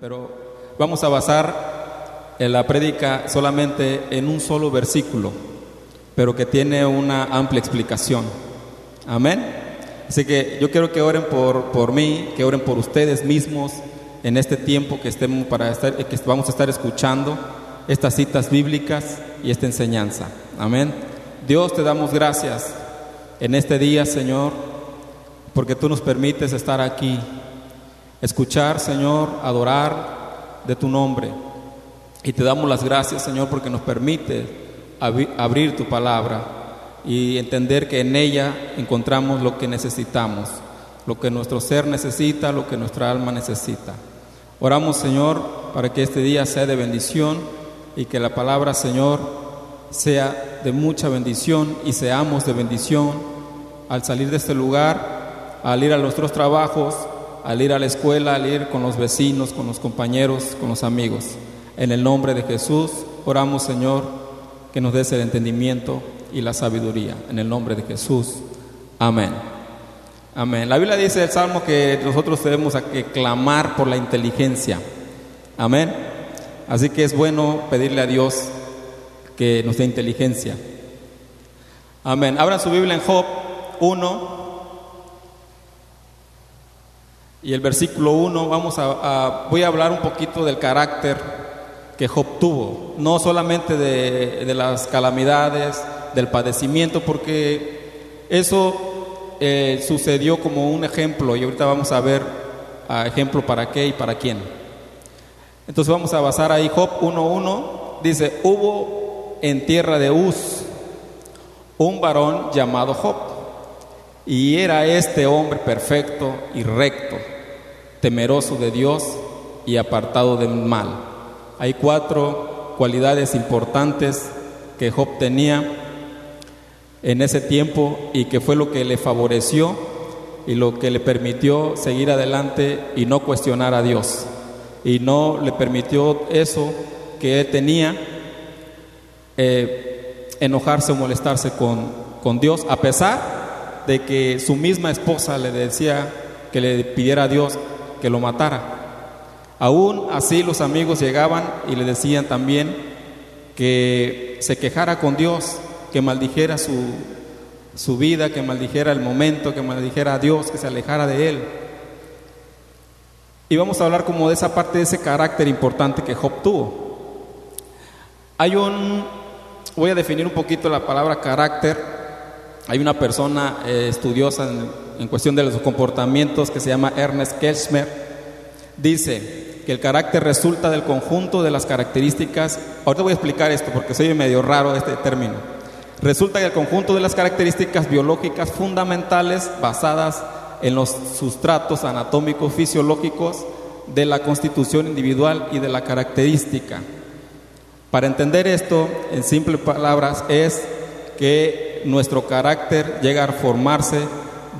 Pero vamos a basar en la prédica solamente en un solo versículo, pero que tiene una amplia explicación. Amén. Así que yo quiero que oren por, por mí, que oren por ustedes mismos en este tiempo que, estemos para estar, que vamos a estar escuchando estas citas bíblicas y esta enseñanza. Amén. Dios te damos gracias en este día, Señor, porque tú nos permites estar aquí escuchar, Señor, adorar de tu nombre. Y te damos las gracias, Señor, porque nos permite abrir tu palabra y entender que en ella encontramos lo que necesitamos, lo que nuestro ser necesita, lo que nuestra alma necesita. Oramos, Señor, para que este día sea de bendición y que la palabra, Señor, sea de mucha bendición y seamos de bendición al salir de este lugar, al ir a nuestros trabajos, al ir a la escuela, al ir con los vecinos, con los compañeros, con los amigos. En el nombre de Jesús, oramos Señor que nos des el entendimiento y la sabiduría. En el nombre de Jesús. Amén. Amén. La Biblia dice el Salmo que nosotros debemos que clamar por la inteligencia. Amén. Así que es bueno pedirle a Dios que nos dé inteligencia. Amén. Abran su Biblia en Job 1, y el versículo 1, vamos a, voy a hablar un poquito del carácter que Job tuvo, no solamente de, las calamidades, del padecimiento, porque eso eh, sucedió como un ejemplo y ahorita vamos a ver ejemplo para qué y para quién. Entonces vamos a basar ahí Job 1.1, dice, hubo en tierra de Uz un varón llamado Job y era este hombre perfecto y recto, temeroso de Dios y apartado del mal. Hay cuatro cualidades importantes que Job tenía en ese tiempo y que fue lo que le favoreció y lo que le permitió seguir adelante y no cuestionar a Dios. Y no le permitió eso que él tenía, eh, enojarse o molestarse con, con Dios, a pesar de que su misma esposa le decía que le pidiera a Dios que lo matara. Aún así los amigos llegaban y le decían también que se quejara con Dios, que maldijera su, su vida, que maldijera el momento, que maldijera a Dios, que se alejara de él. Y vamos a hablar como de esa parte de ese carácter importante que Job tuvo. Hay un, voy a definir un poquito la palabra carácter hay una persona eh, estudiosa en, cuestión de los comportamientos que se llama Ernest Kelchmer. Dice que el carácter resulta del conjunto de las características. Ahorita voy a explicar esto porque soy medio raro este término. Resulta del conjunto de las características biológicas fundamentales basadas en los sustratos anatómicos fisiológicos de la constitución individual y de la característica. Para entender esto, en simples palabras, es que nuestro carácter llega a formarse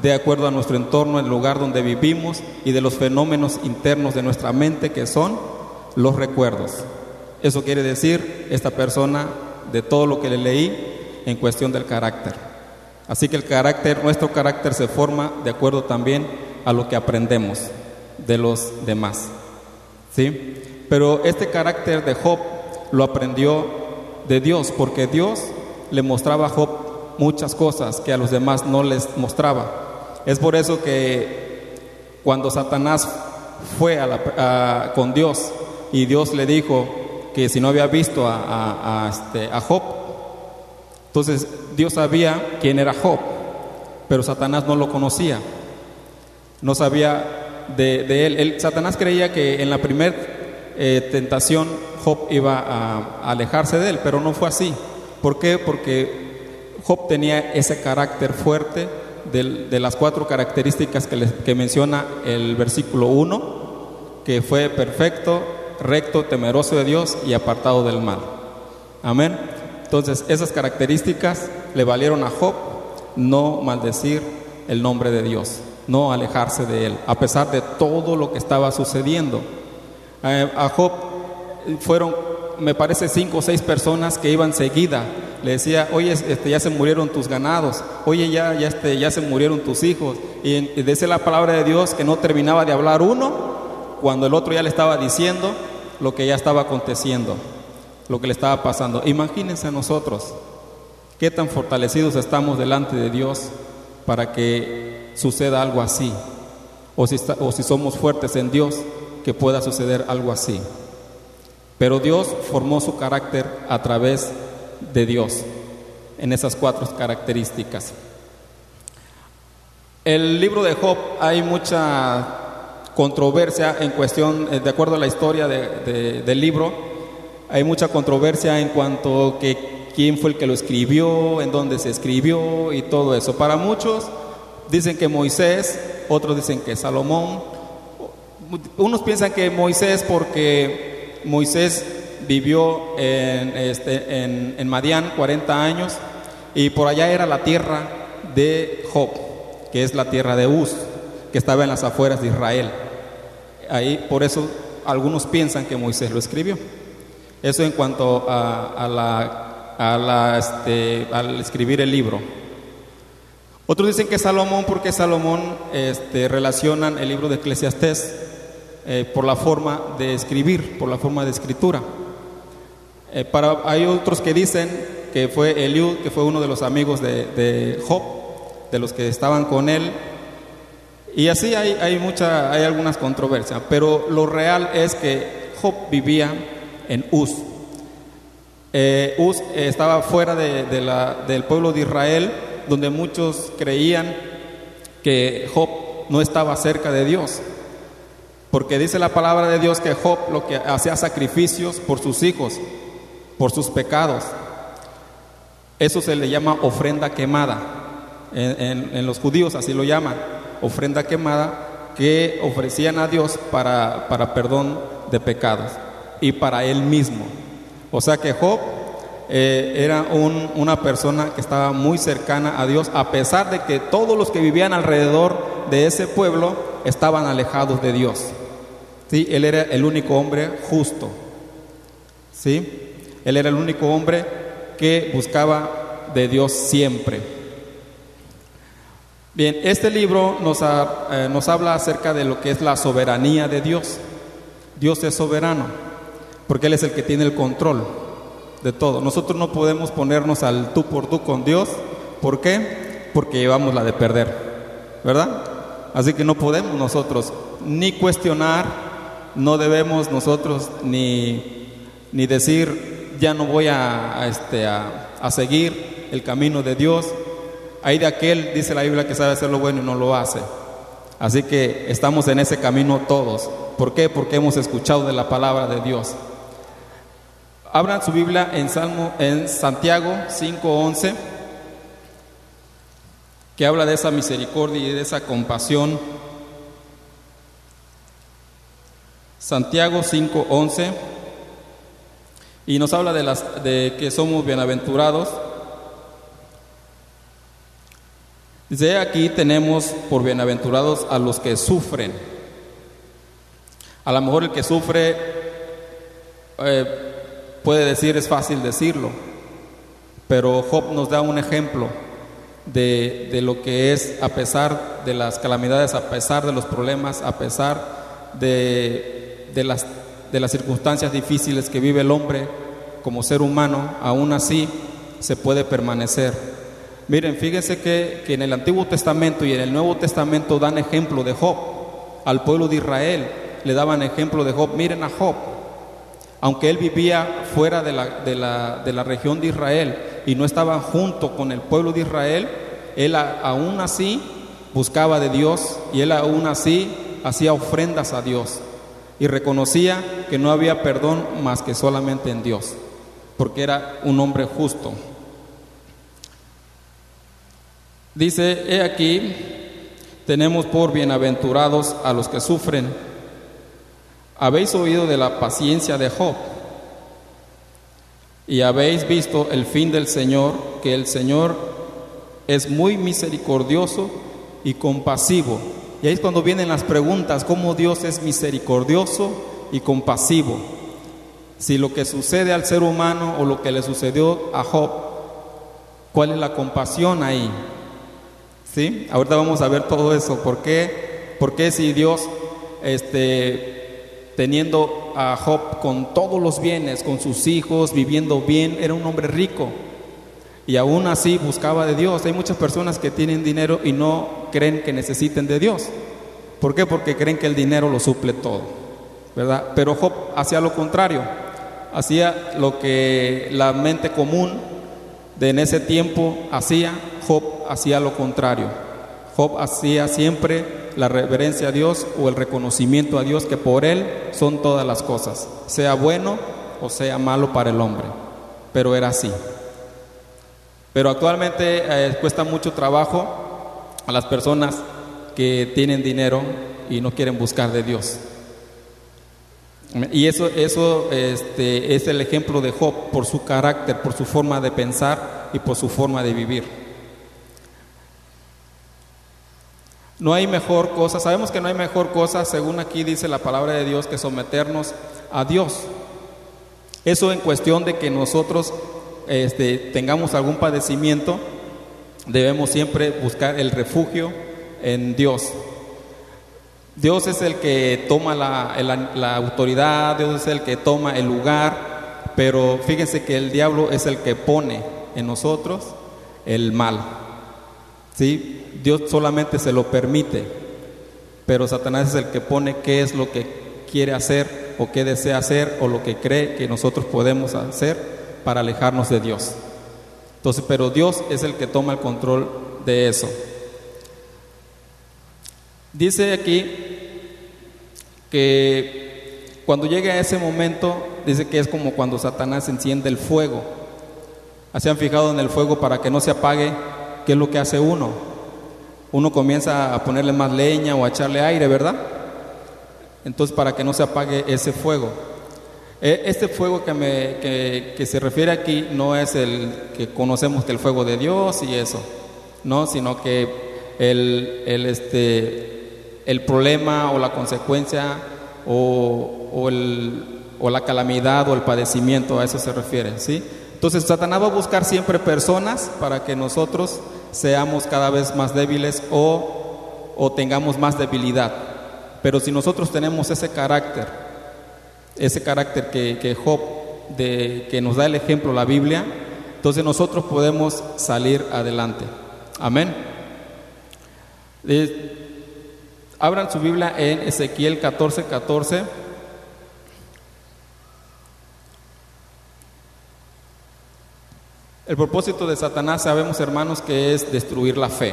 de acuerdo a nuestro entorno, el lugar donde vivimos y de los fenómenos internos de nuestra mente que son los recuerdos. Eso quiere decir esta persona de todo lo que le leí en cuestión del carácter. Así que el carácter, nuestro carácter se forma de acuerdo también a lo que aprendemos de los demás. ¿Sí? Pero este carácter de Job lo aprendió de Dios, porque Dios le mostraba a Job muchas cosas que a los demás no les mostraba. Es por eso que cuando Satanás fue con Dios y Dios le dijo que si no había visto a, este, a Job, entonces Dios sabía quién era Job, pero Satanás no lo conocía, no sabía de, él. Satanás creía que en la primera eh, tentación Job iba a alejarse de él, pero no fue así. ¿Por qué? Porque Job tenía ese carácter fuerte de, las cuatro características que, menciona el versículo 1, que fue perfecto, recto, temeroso de Dios y apartado del mal. Amén. Entonces, esas características le valieron a Job no maldecir el nombre de Dios, no alejarse de él, a pesar de todo lo que estaba sucediendo. Eh, a Job fueron, me parece, cinco o seis personas que iban seguida le decía, oye, este, ya se murieron tus ganados, oye, ya, ya, este, ya se murieron tus hijos. Y, y decía la palabra de Dios que no terminaba de hablar uno cuando el otro ya le estaba diciendo lo que ya estaba aconteciendo, lo que le estaba pasando. Imagínense a nosotros qué tan fortalecidos estamos delante de Dios para que suceda algo así, o si, o si somos fuertes en Dios, que pueda suceder algo así. Pero Dios formó su carácter a través de Dios, en esas cuatro características. El libro de Job hay mucha controversia en cuestión, eh, de acuerdo a la historia del libro, hay mucha controversia en cuanto que quién fue el que lo escribió, en dónde se escribió y todo eso. Para muchos dicen que Moisés, otros dicen que Salomón. Unos piensan que Moisés porque Moisés vivió en, este, en, en Madián 40 años y por allá era la tierra de Job que es la tierra de Uz, que estaba en las afueras de Israel. Ahí, por eso algunos piensan que Moisés lo escribió. Eso en cuanto a, la, a la, este, al escribir el libro. Otros dicen que Salomón, porque Salomón este, relacionan el libro de Eclesiastés eh, por la forma de escribir, por la forma de escritura. Eh, para, hay otros que dicen que fue Eliud, que fue uno de los amigos de, de Job, de los que estaban con él. Y así hay, hay, mucha, hay algunas controversias, pero lo real es que Job vivía en Uz. Eh, Uz estaba fuera de, la, del pueblo de Israel, donde muchos creían que Job no estaba cerca de Dios. Porque dice la palabra de Dios que Job lo que hacía sacrificios por sus hijos, por sus pecados. Eso se le llama ofrenda quemada en, los judíos así lo llaman, ofrenda quemada que ofrecían a Dios para, para perdón de pecados y para él mismo. O sea que Job eh, era una persona que estaba muy cercana a Dios, a pesar de que todos los que vivían alrededor de ese pueblo estaban alejados de Dios. ¿Sí? Él era el único hombre justo. ¿Sí? Él era el único hombre que buscaba de Dios siempre. Bien, este libro nos, eh, nos, habla acerca de lo que es la soberanía de Dios. Dios es soberano, porque Él es el que tiene el control de todo. Nosotros no podemos ponernos al tú por tú con Dios. ¿Por qué? Porque llevamos la de perder, ¿verdad? Así que no podemos nosotros ni cuestionar, no debemos nosotros ni, ni decir, ya no voy a, este, a seguir el camino de Dios, hay de aquel, dice la Biblia, que sabe hacer lo bueno y no lo hace. Así que estamos en ese camino todos. ¿Por qué? Porque hemos escuchado de la palabra de Dios. Abran su Biblia en Salmo en Santiago 5:11 que habla de esa misericordia y de esa compasión. Santiago 5:11 y nos habla de las de que somos bienaventurados. Dice, aquí tenemos por bienaventurados a los que sufren. A lo mejor el que sufre eh, puede decir, es fácil decirlo, pero Job nos da un ejemplo de, de, lo que es a pesar de las calamidades, a pesar de los problemas, a pesar de, de, las, de las circunstancias difíciles que vive el hombre como ser humano, aún así se puede permanecer Miren, fíjense que, en el Antiguo Testamento y en el Nuevo Testamento dan ejemplo de Job. Al pueblo de Israel le daban ejemplo de Job. Miren a Job. Aunque él vivía fuera de la, de la, de la región de Israel y no estaba junto con el pueblo de Israel, él aún así buscaba de Dios y él aún así hacía ofrendas a Dios y reconocía que no había perdón más que solamente en Dios, porque era un hombre justo. Dice, he aquí, tenemos por bienaventurados a los que sufren. Habéis oído de la paciencia de Job y habéis visto el fin del Señor, que el Señor es muy misericordioso y compasivo. Y ahí es cuando vienen las preguntas, ¿cómo Dios es misericordioso y compasivo? Si lo que sucede al ser humano o lo que le sucedió a Job, ¿cuál es la compasión ahí? ¿Sí? Ahorita vamos a ver todo eso. ¿Por qué? Porque si Dios este, teniendo a Job con todos los bienes, con sus hijos, viviendo bien, era un hombre rico. Y aún así buscaba de Dios. Hay muchas personas que tienen dinero y no creen que necesiten de Dios. ¿Por qué? Porque creen que el dinero lo suple todo. ¿Verdad? Pero Job hacía lo contrario. Hacía lo que la mente común de en ese tiempo hacía. Job hacía lo contrario. Job hacía siempre la reverencia a Dios o el reconocimiento a Dios que por Él son todas las cosas, sea bueno o sea malo para el hombre. Pero era así. Pero actualmente eh, cuesta mucho trabajo a las personas que tienen dinero y no quieren buscar de Dios. Y eso, eso este, es el ejemplo de Job por su carácter, por su forma de pensar y por su forma de vivir. No hay mejor cosa, sabemos que no hay mejor cosa, según aquí dice la palabra de Dios, que someternos a Dios. Eso en cuestión de que nosotros este, tengamos algún padecimiento, debemos siempre buscar el refugio en Dios. Dios es el que toma la, autoridad, Dios es el que toma el lugar, pero fíjense que el diablo es el que pone en nosotros el mal. ¿Sí? Dios solamente se lo permite, pero Satanás es el que pone qué es lo que quiere hacer o qué desea hacer o lo que cree que nosotros podemos hacer para alejarnos de Dios. Entonces, pero Dios es el que toma el control de eso. Dice aquí que cuando llegue a ese momento, dice que es como cuando Satanás enciende el fuego. ¿Se han fijado en el fuego para que no se apague? ¿Qué es lo que hace uno? Uno comienza a ponerle más leña o a echarle aire, ¿verdad? Entonces para que no se apague ese fuego. E, este fuego que, me, que, se refiere aquí no es el que conocemos que el fuego de Dios y eso, no, sino que el, el este, el problema o la consecuencia o, el, o, la calamidad o el padecimiento, a eso se refiere, ¿sí? Entonces Satanás va a buscar siempre personas para que nosotros seamos cada vez más débiles o, o tengamos más debilidad. Pero si nosotros tenemos ese carácter, ese carácter que, que Job, de, que nos da el ejemplo la Biblia, entonces nosotros podemos salir adelante. Amén. Abran su Biblia en Ezequiel 14, 14. El propósito de Satanás sabemos, hermanos, que es destruir la fe.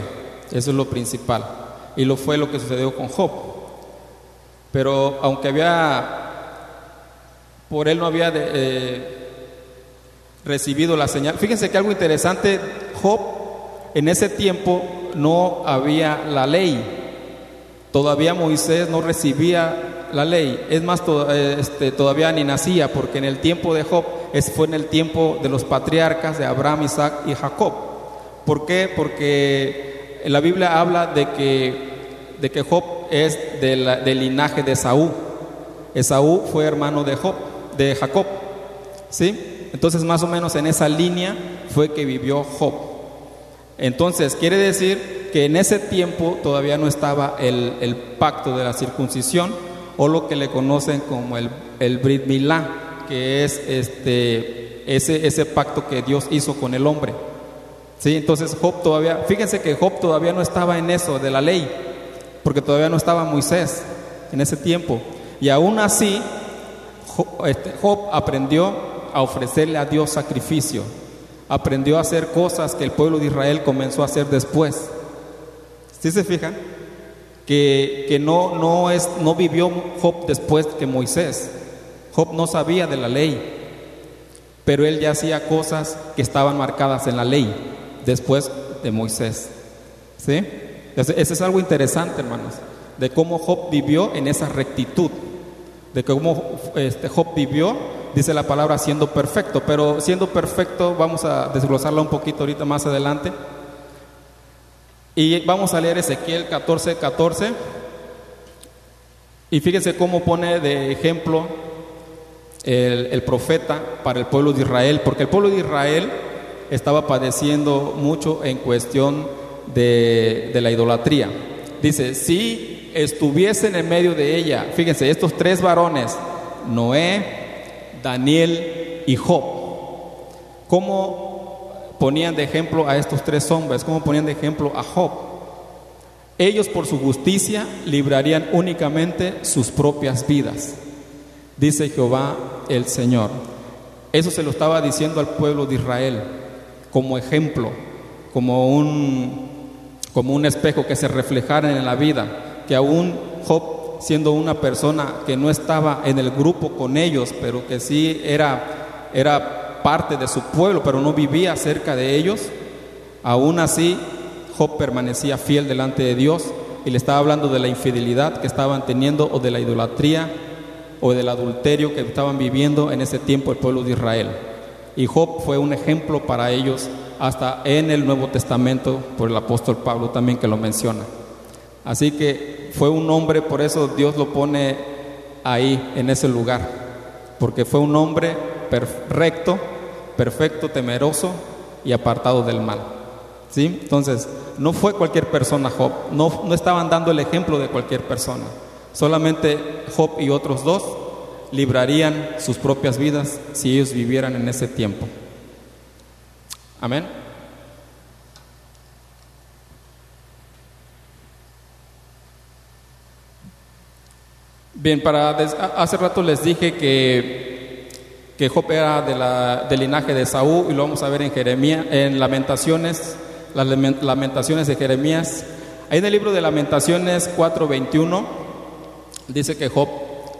Eso es lo principal. Y lo fue lo que sucedió con Job. Pero aunque había, por él no había eh, recibido la señal. Fíjense que algo interesante, Job en ese tiempo no había la ley. Todavía Moisés no recibía la ley, es más, eh, este, todavía ni nacía, porque en el tiempo de Job fue en el tiempo de los patriarcas de Abraham, Isaac y Jacob. ¿Por qué? Porque la Biblia habla de que, de que Job es del linaje de Esaú. Esaú fue hermano de Job, de Jacob. ¿Sí? Entonces, más o menos en esa línea fue que vivió Job. Entonces, quiere decir que en ese tiempo todavía no estaba el, pacto de la circuncisión o lo que le conocen como el, el Brit Milá, que es este, ese, ese pacto que Dios hizo con el hombre. ¿Sí? Entonces Job todavía, fíjense que Job todavía no estaba en eso de la ley, porque todavía no estaba Moisés en ese tiempo. Y aún así, este, Job aprendió a ofrecerle a Dios sacrificio, aprendió a hacer cosas que el pueblo de Israel comenzó a hacer después. ¿Sí se fijan? Que, que no, no, es, no vivió Job después que Moisés. Job no sabía de la ley, pero él ya hacía cosas que estaban marcadas en la ley después de Moisés. ¿Sí? Eso es algo interesante, hermanos, de cómo Job vivió en esa rectitud, de cómo este, Job vivió, dice la palabra, siendo perfecto, pero siendo perfecto, vamos a desglosarla un poquito ahorita más adelante. Y vamos a leer Ezequiel 14, 14. Y fíjense cómo pone de ejemplo el, profeta para el pueblo de Israel, porque el pueblo de Israel estaba padeciendo mucho en cuestión de, la idolatría. Dice, si estuviesen en medio de ella. Fíjense, estos tres varones, Noé, Daniel y Job, ¿cómo ponían de ejemplo a estos tres hombres? ¿Cómo ponían de ejemplo a Job? Ellos por su justicia librarían únicamente sus propias vidas, dice Jehová el Señor. Eso se lo estaba diciendo al pueblo de Israel como ejemplo, como un, como un espejo que se reflejara en la vida, que aún Job, siendo una persona que no estaba en el grupo con ellos, pero que sí era, era parte de su pueblo, pero no vivía cerca de ellos, aún así Job permanecía fiel delante de Dios y le estaba hablando de la infidelidad que estaban teniendo o de la idolatría o del adulterio que estaban viviendo en ese tiempo el pueblo de Israel. Y Job fue un ejemplo para ellos hasta en el Nuevo Testamento por el apóstol Pablo también que lo menciona. Así que fue un hombre, por eso Dios lo pone ahí, en ese lugar, porque fue un hombre recto, perfecto, temeroso y apartado del mal. ¿Sí? Entonces, no fue cualquier persona Job, no, no estaban dando el ejemplo de cualquier persona. Solamente Job y otros dos librarían sus propias vidas si ellos vivieran en ese tiempo. Amén. Bien, para hace rato les dije que, que Job era del linaje de Saúl y lo vamos a ver en Jeremías, en Lamentaciones, las Lamentaciones de Jeremías. Ahí en el libro de Lamentaciones 4:21 dice que Job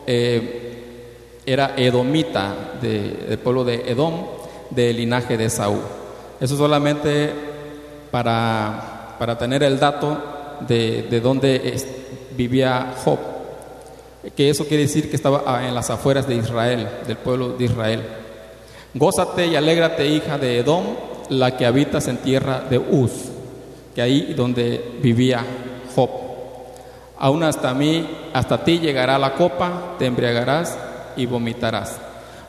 eh, era edomita del pueblo de Edom, del linaje de Saúl. Eso solamente para, para tener el dato de, de dónde vivía Job que eso quiere decir que estaba ah, en las afueras de Israel, del pueblo de Israel. Gózate y alégrate, hija de Edom, la que habitas en tierra de Uz, que ahí donde vivía Job. Aún hasta mí, hasta ti llegará la copa, te embriagarás y vomitarás.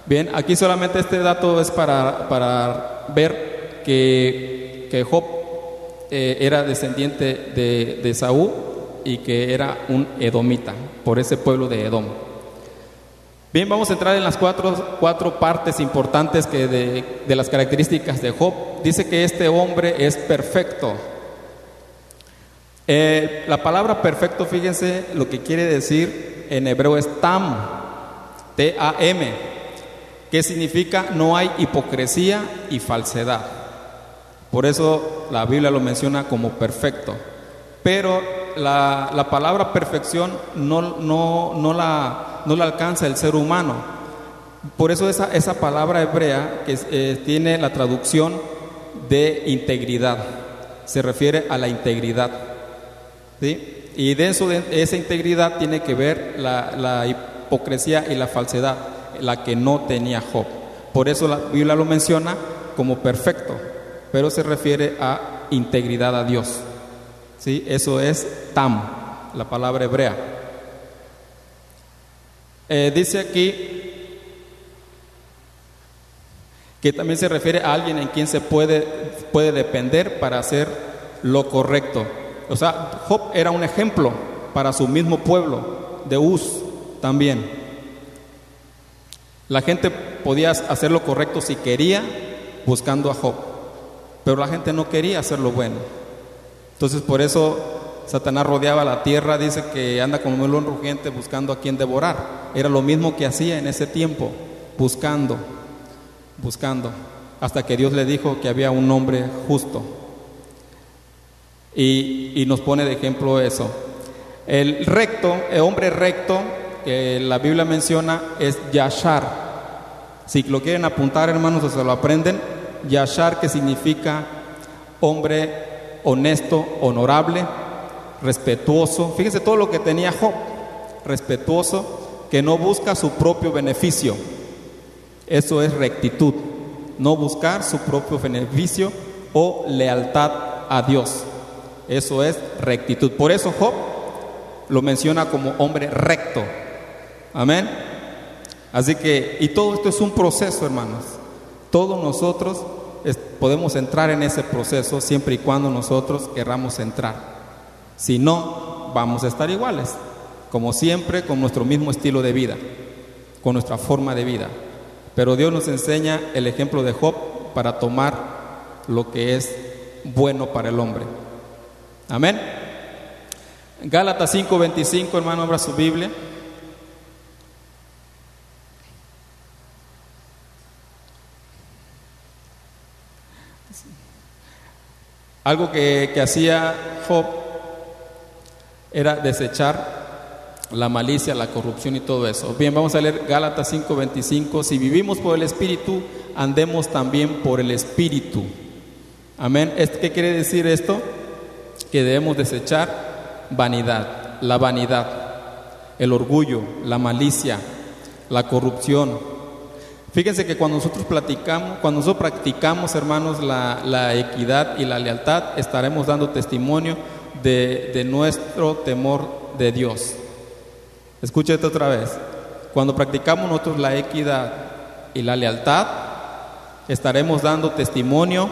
Bien, aquí solamente este dato es para, para ver que, que Job eh, era descendiente de, de Saúl y que era un edomita, por ese pueblo de Edom. Bien, vamos a entrar en las cuatro, cuatro partes importantes que de, las características de Job. Dice que este hombre es perfecto. Eh, la palabra perfecto, fíjense lo que quiere decir en hebreo es tam, T-A-M, que significa no hay hipocresía y falsedad. Por eso la Biblia lo menciona como perfecto. Pero la, palabra perfección no, no, no, la, no la alcanza el ser humano. Por eso esa, esa palabra hebrea que eh, tiene la traducción de integridad, se refiere a la integridad. ¿sí? Y de, eso, de esa integridad tiene que ver la, la hipocresía y la falsedad, la que no tenía Job. Por eso la Biblia lo menciona como perfecto, pero se refiere a integridad a Dios. ¿Sí? Eso es tam, la palabra hebrea. Eh, dice aquí que también se refiere a alguien en quien se puede, puede depender para hacer lo correcto. O sea, Job era un ejemplo para su mismo pueblo, de Uz también. La gente podía hacer lo correcto si quería, buscando a Job, pero la gente no quería hacer lo bueno. Entonces por eso Satanás rodeaba la tierra, dice que anda como un león rugiente buscando a quien devorar. Era lo mismo que hacía en ese tiempo, buscando, buscando, hasta que Dios le dijo que había un hombre justo. Y, nos pone de ejemplo eso. El recto, el hombre recto que la Biblia menciona es Yashar. Si lo quieren apuntar, hermanos, o se lo aprenden. Yashar, que significa hombre honesto, honorable, respetuoso. Fíjense todo lo que tenía Job. Respetuoso, que no busca su propio beneficio. Eso es rectitud. No buscar su propio beneficio o lealtad a Dios. Eso es rectitud. Por eso Job lo menciona como hombre recto. Amén. Así que, y todo esto es un proceso, hermanos. Todos nosotros podemos entrar en ese proceso siempre y cuando nosotros querramos entrar. Si no, vamos a estar iguales, como siempre, con nuestro mismo estilo de vida, con nuestra forma de vida. Pero Dios nos enseña el ejemplo de Job para tomar lo que es bueno para el hombre. Amén. Gálatas 5:25, hermano, abra su Biblia. Algo que, que hacía Job era desechar la malicia, la corrupción y todo eso. Bien, vamos a leer Gálatas 5:25. Si vivimos por el Espíritu, andemos también por el Espíritu. Amén. ¿Qué quiere decir esto? Que debemos desechar vanidad, la vanidad, el orgullo, la malicia, la corrupción. Fíjense que cuando nosotros platicamos, cuando nosotros practicamos, hermanos, la, equidad y la lealtad, estaremos dando testimonio de, nuestro temor de Dios. Escúchate otra vez. Cuando practicamos nosotros la equidad y la lealtad, estaremos dando testimonio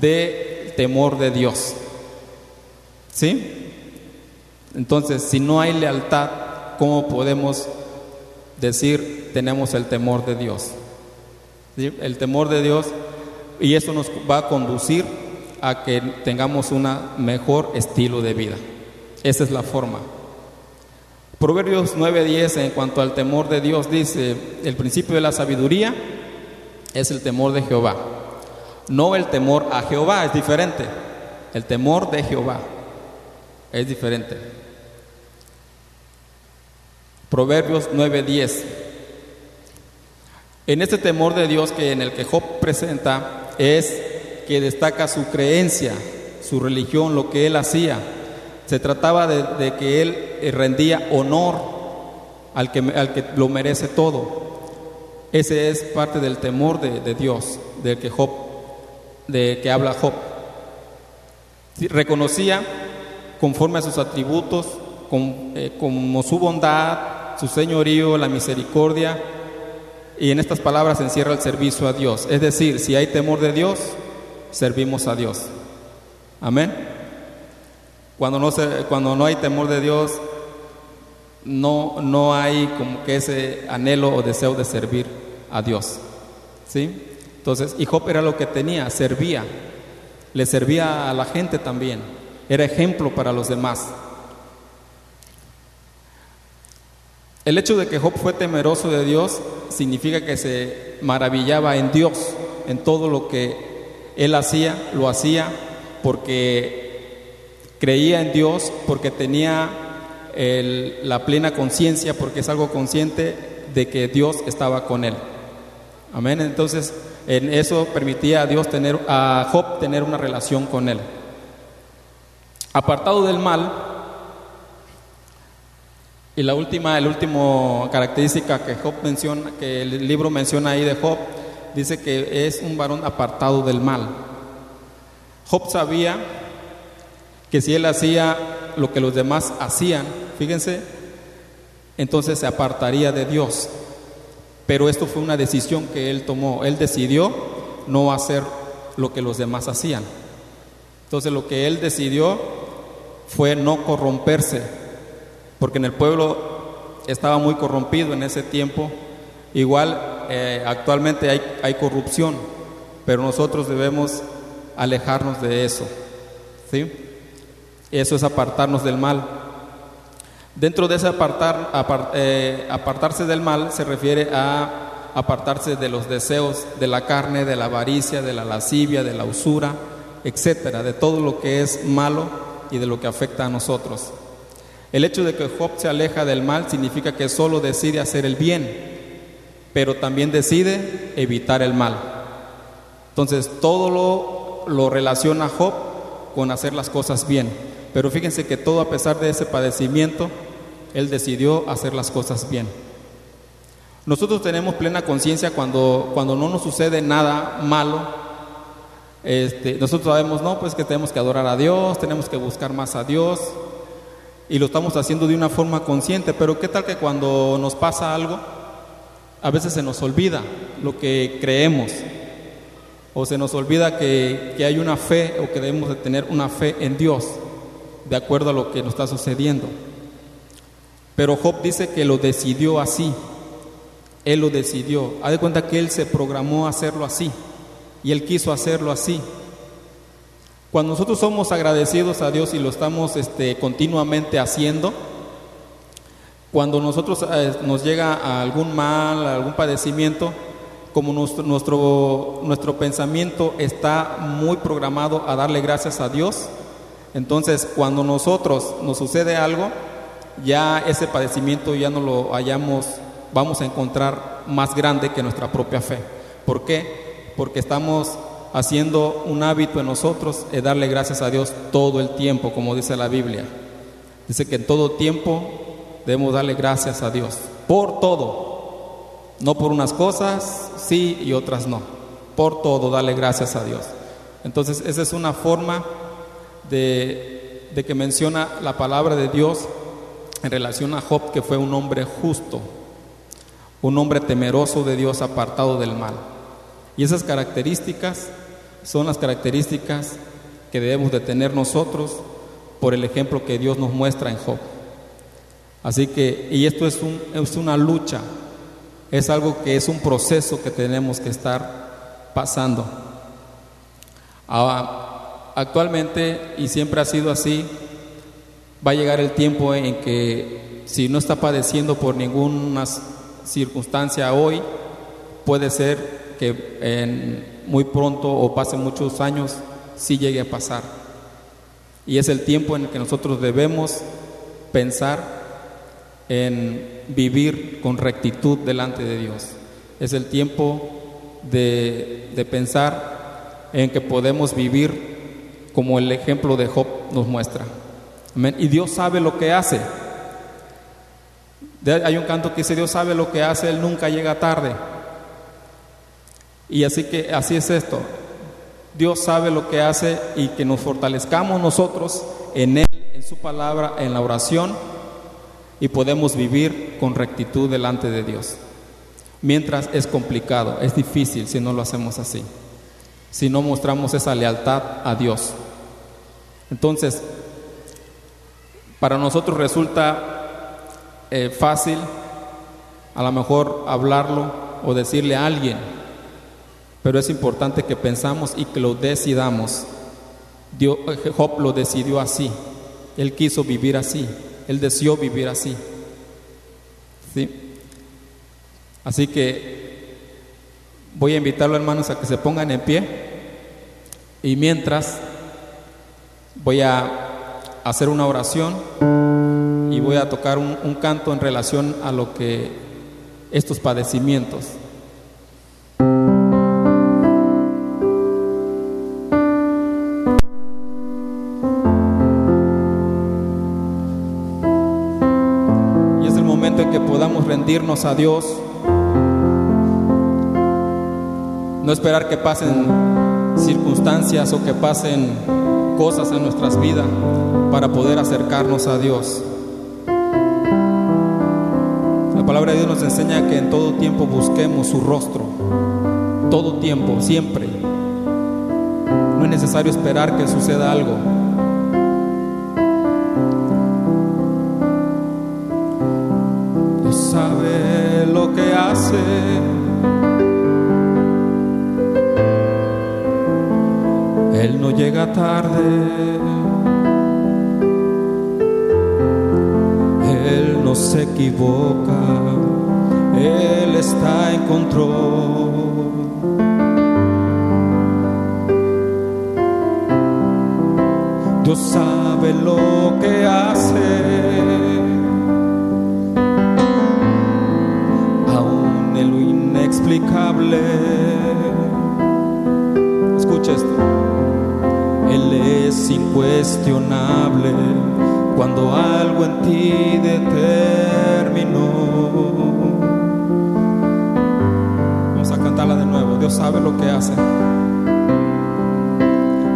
de temor de Dios. ¿Sí? Entonces, si no hay lealtad, ¿cómo podemos decir tenemos el temor de Dios? El temor de Dios y eso nos va a conducir a que tengamos un mejor estilo de vida. Esa es la forma. Proverbios 9:10 en cuanto al temor de Dios dice, el principio de la sabiduría es el temor de Jehová. No el temor a Jehová, es diferente. El temor de Jehová es diferente. Proverbios 9:10. En este temor de Dios que en el que Job presenta es que destaca su creencia, su religión, lo que él hacía se trataba de, que él eh, rendía honor al que, al que lo merece todo. Ese es parte del temor de, Dios, del que Job, de que habla Job. Reconocía conforme a sus atributos, eh, como su bondad, su señorío, la misericordia, y en estas palabras encierra el servicio a Dios. Es decir, si hay temor de Dios, servimos a Dios. Amén. Cuando no, se, cuando no hay temor de Dios, no, no hay como que ese anhelo o deseo de servir a Dios. ¿Sí? Entonces, y Job era lo que tenía, servía, le servía a la gente también, era ejemplo para los demás. El hecho de que Job fue temeroso de Dios significa que se maravillaba en Dios, en todo lo que él hacía, lo hacía porque creía en Dios porque tenía la plena conciencia, porque es algo consciente de que Dios estaba con él. Amén. Entonces, en eso permitía a Dios tener, a Job tener una relación con él. Apartado del mal, y la última, el último característica que Job menciona, que el libro menciona ahí de Job, dice que es un varón apartado del mal. Job sabía que si él hacía lo que los demás hacían, fíjense, entonces se apartaría de Dios. Pero esto fue una decisión que él tomó. Él decidió no hacer lo que los demás hacían. Entonces lo que él decidió fue no corromperse, porque en el pueblo estaba muy corrompido en ese tiempo. Igual eh, actualmente hay, hay corrupción, pero nosotros debemos alejarnos de eso. ¿sí? Eso es apartarnos del mal. Dentro de ese apartar, eh, apartarse del mal se refiere a apartarse de los deseos de la carne, de la avaricia, de la lascivia, de la usura, etcétera, de todo lo que es malo y de lo que afecta a nosotros. El hecho de que Job se aleja del mal significa que solo decide hacer el bien, pero también decide evitar el mal. Entonces todo lo, lo relaciona Job con hacer las cosas bien. Pero fíjense que todo a pesar de ese padecimiento, Él decidió hacer las cosas bien. Nosotros tenemos plena conciencia cuando, cuando no nos sucede nada malo. Este, nosotros sabemos, no, pues que tenemos que adorar a Dios, tenemos que buscar más a Dios. Y lo estamos haciendo de una forma consciente. Pero ¿qué tal que cuando nos pasa algo, a veces se nos olvida lo que creemos? O se nos olvida que, que hay una fe o que debemos de tener una fe en Dios. de acuerdo a lo que nos está sucediendo. Pero Job dice que lo decidió así. Él lo decidió. Haz de cuenta que él se programó a hacerlo así. Y él quiso hacerlo así. Cuando nosotros somos agradecidos a Dios y lo estamos este, continuamente haciendo, cuando nosotros eh, nos llega algún mal, algún padecimiento, como nuestro, nuestro, nuestro pensamiento está muy programado a darle gracias a Dios, entonces cuando nosotros nos sucede algo, ya ese padecimiento ya no lo hayamos, vamos a encontrar más grande que nuestra propia fe. ¿Por qué? Porque estamos haciendo un hábito en nosotros de darle gracias a Dios todo el tiempo, como dice la Biblia. Dice que en todo tiempo debemos darle gracias a Dios, por todo. No por unas cosas, sí y otras no. Por todo, darle gracias a Dios. Entonces, esa es una forma de, de que menciona la palabra de Dios en relación a Job, que fue un hombre justo, un hombre temeroso de Dios, apartado del mal. Y esas características son las características que debemos de tener nosotros por el ejemplo que Dios nos muestra en Job. Así que, y esto es, un, es una lucha, es algo que es un proceso que tenemos que estar pasando. Ah, actualmente, y siempre ha sido así, va a llegar el tiempo en que si no está padeciendo por ninguna circunstancia hoy, puede ser que muy pronto o pase muchos años sí llegue a pasar. Y es el tiempo en el que nosotros debemos pensar en vivir con rectitud delante de Dios. Es el tiempo de, de pensar en que podemos vivir como el ejemplo de Job nos muestra. Y Dios sabe lo que hace. Hay un canto que dice, Dios sabe lo que hace, Él nunca llega tarde. Y así que así es esto. Dios sabe lo que hace y que nos fortalezcamos nosotros en Él, en su palabra, en la oración y podemos vivir con rectitud delante de Dios. Mientras es complicado, es difícil si no lo hacemos así, si no mostramos esa lealtad a Dios. Entonces, para nosotros resulta eh, fácil a lo mejor hablarlo o decirle a alguien, pero es importante que pensamos y que lo decidamos. Dios, Job lo decidió así, él quiso vivir así, él deseó vivir así. ¿Sí? Así que voy a invitarlo hermanos a que se pongan en pie y mientras voy a hacer una oración y voy a tocar un, un canto en relación a lo que estos padecimientos. Rendirnos a Dios. No esperar que pasen circunstancias o que pasen cosas en nuestras vidas para poder acercarnos a Dios. La palabra de Dios nos enseña que en todo tiempo busquemos su rostro. Todo tiempo, siempre. No es necesario esperar que suceda algo. Él no llega tarde. Él no se equivoca. Él está en control. Dios sabe lo que hace. Escucha esto. Él es incuestionable cuando algo en ti determinó. Vamos a cantarla de nuevo. Dios sabe lo que hace.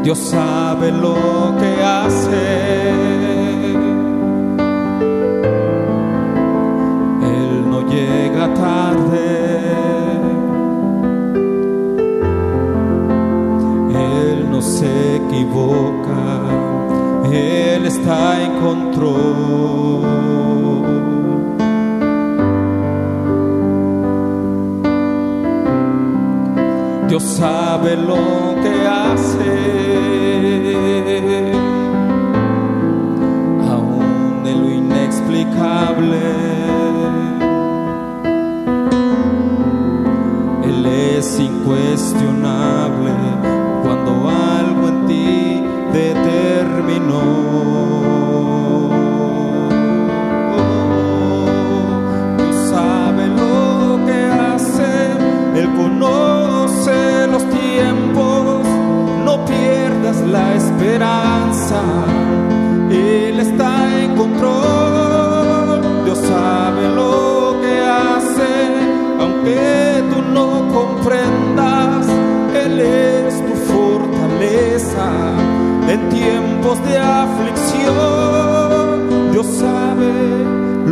Dios sabe lo que hace. Él no llega tarde. boca, Él está en control. Dios sabe lo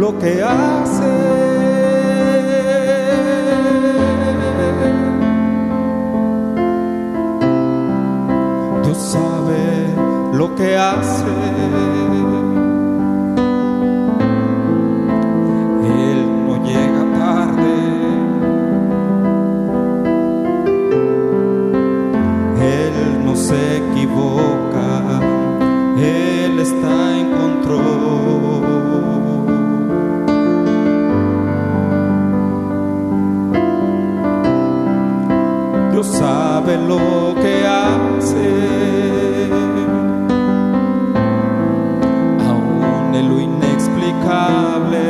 lo que hace. Dios sabe lo que hace. Lo que hace. Aún en lo inexplicable,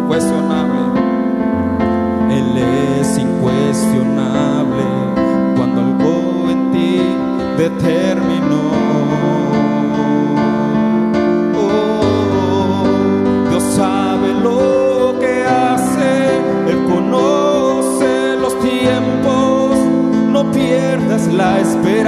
incuestionable. Él es incuestionable cuando algo en ti determinó. Pierdas la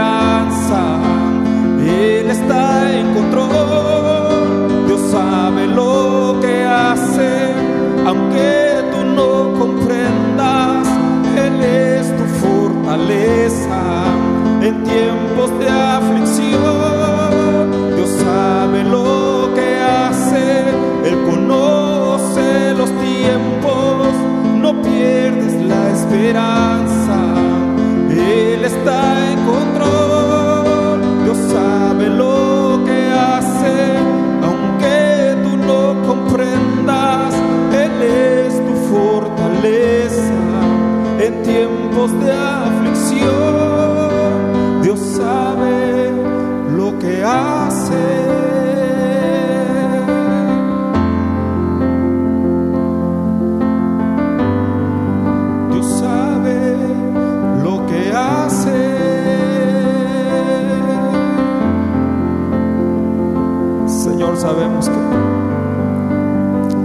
sabemos que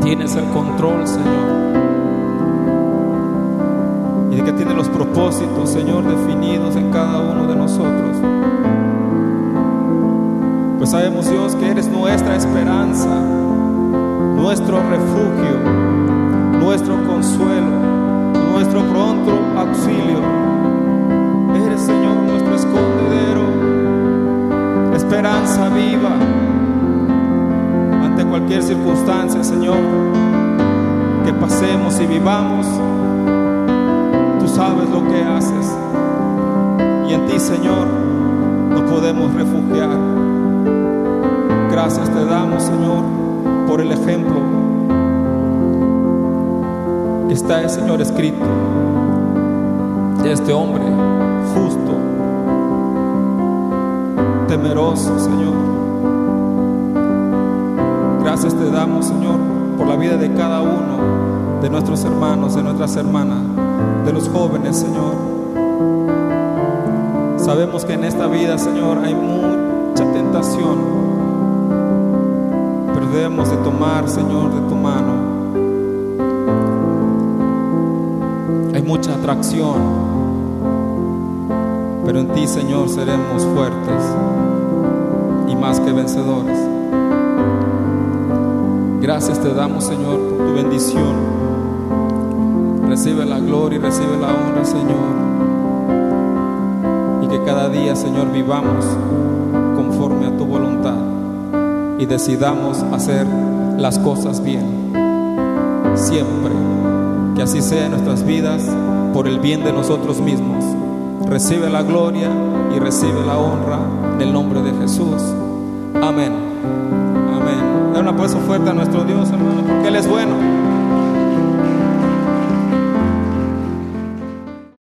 tienes el control, Señor. Y que tienes los propósitos, Señor, definidos en cada uno de nosotros. Pues sabemos, Dios, que eres nuestra esperanza, nuestro refugio, nuestro consuelo, nuestro pronto auxilio. Eres, Señor, nuestro escondedero, esperanza viva cualquier circunstancia, Señor, que pasemos y vivamos. Tú sabes lo que haces y en ti, Señor, nos podemos refugiar. Gracias te damos, Señor, por el ejemplo que está, Señor, escrito de este hombre justo, temeroso, Señor. Gracias te damos, Señor, por la vida de cada uno de nuestros hermanos, de nuestras hermanas, de los jóvenes, Señor. Sabemos que en esta vida, Señor, hay mucha tentación pero debemos de tomar, Señor, de tu mano. Hay mucha atracción, pero en ti, Señor, seremos fuertes y más que vencedores. Gracias te damos, Señor, por tu bendición. Recibe la gloria y recibe la honra, Señor. Y que cada día, Señor, vivamos conforme a tu voluntad y decidamos hacer las cosas bien. Siempre. Que así sea en nuestras vidas por el bien de nosotros mismos. Recibe la gloria y recibe la honra en el nombre de Jesús. Amén esa fuerte a nuestro Dios, hermano, porque Él es bueno.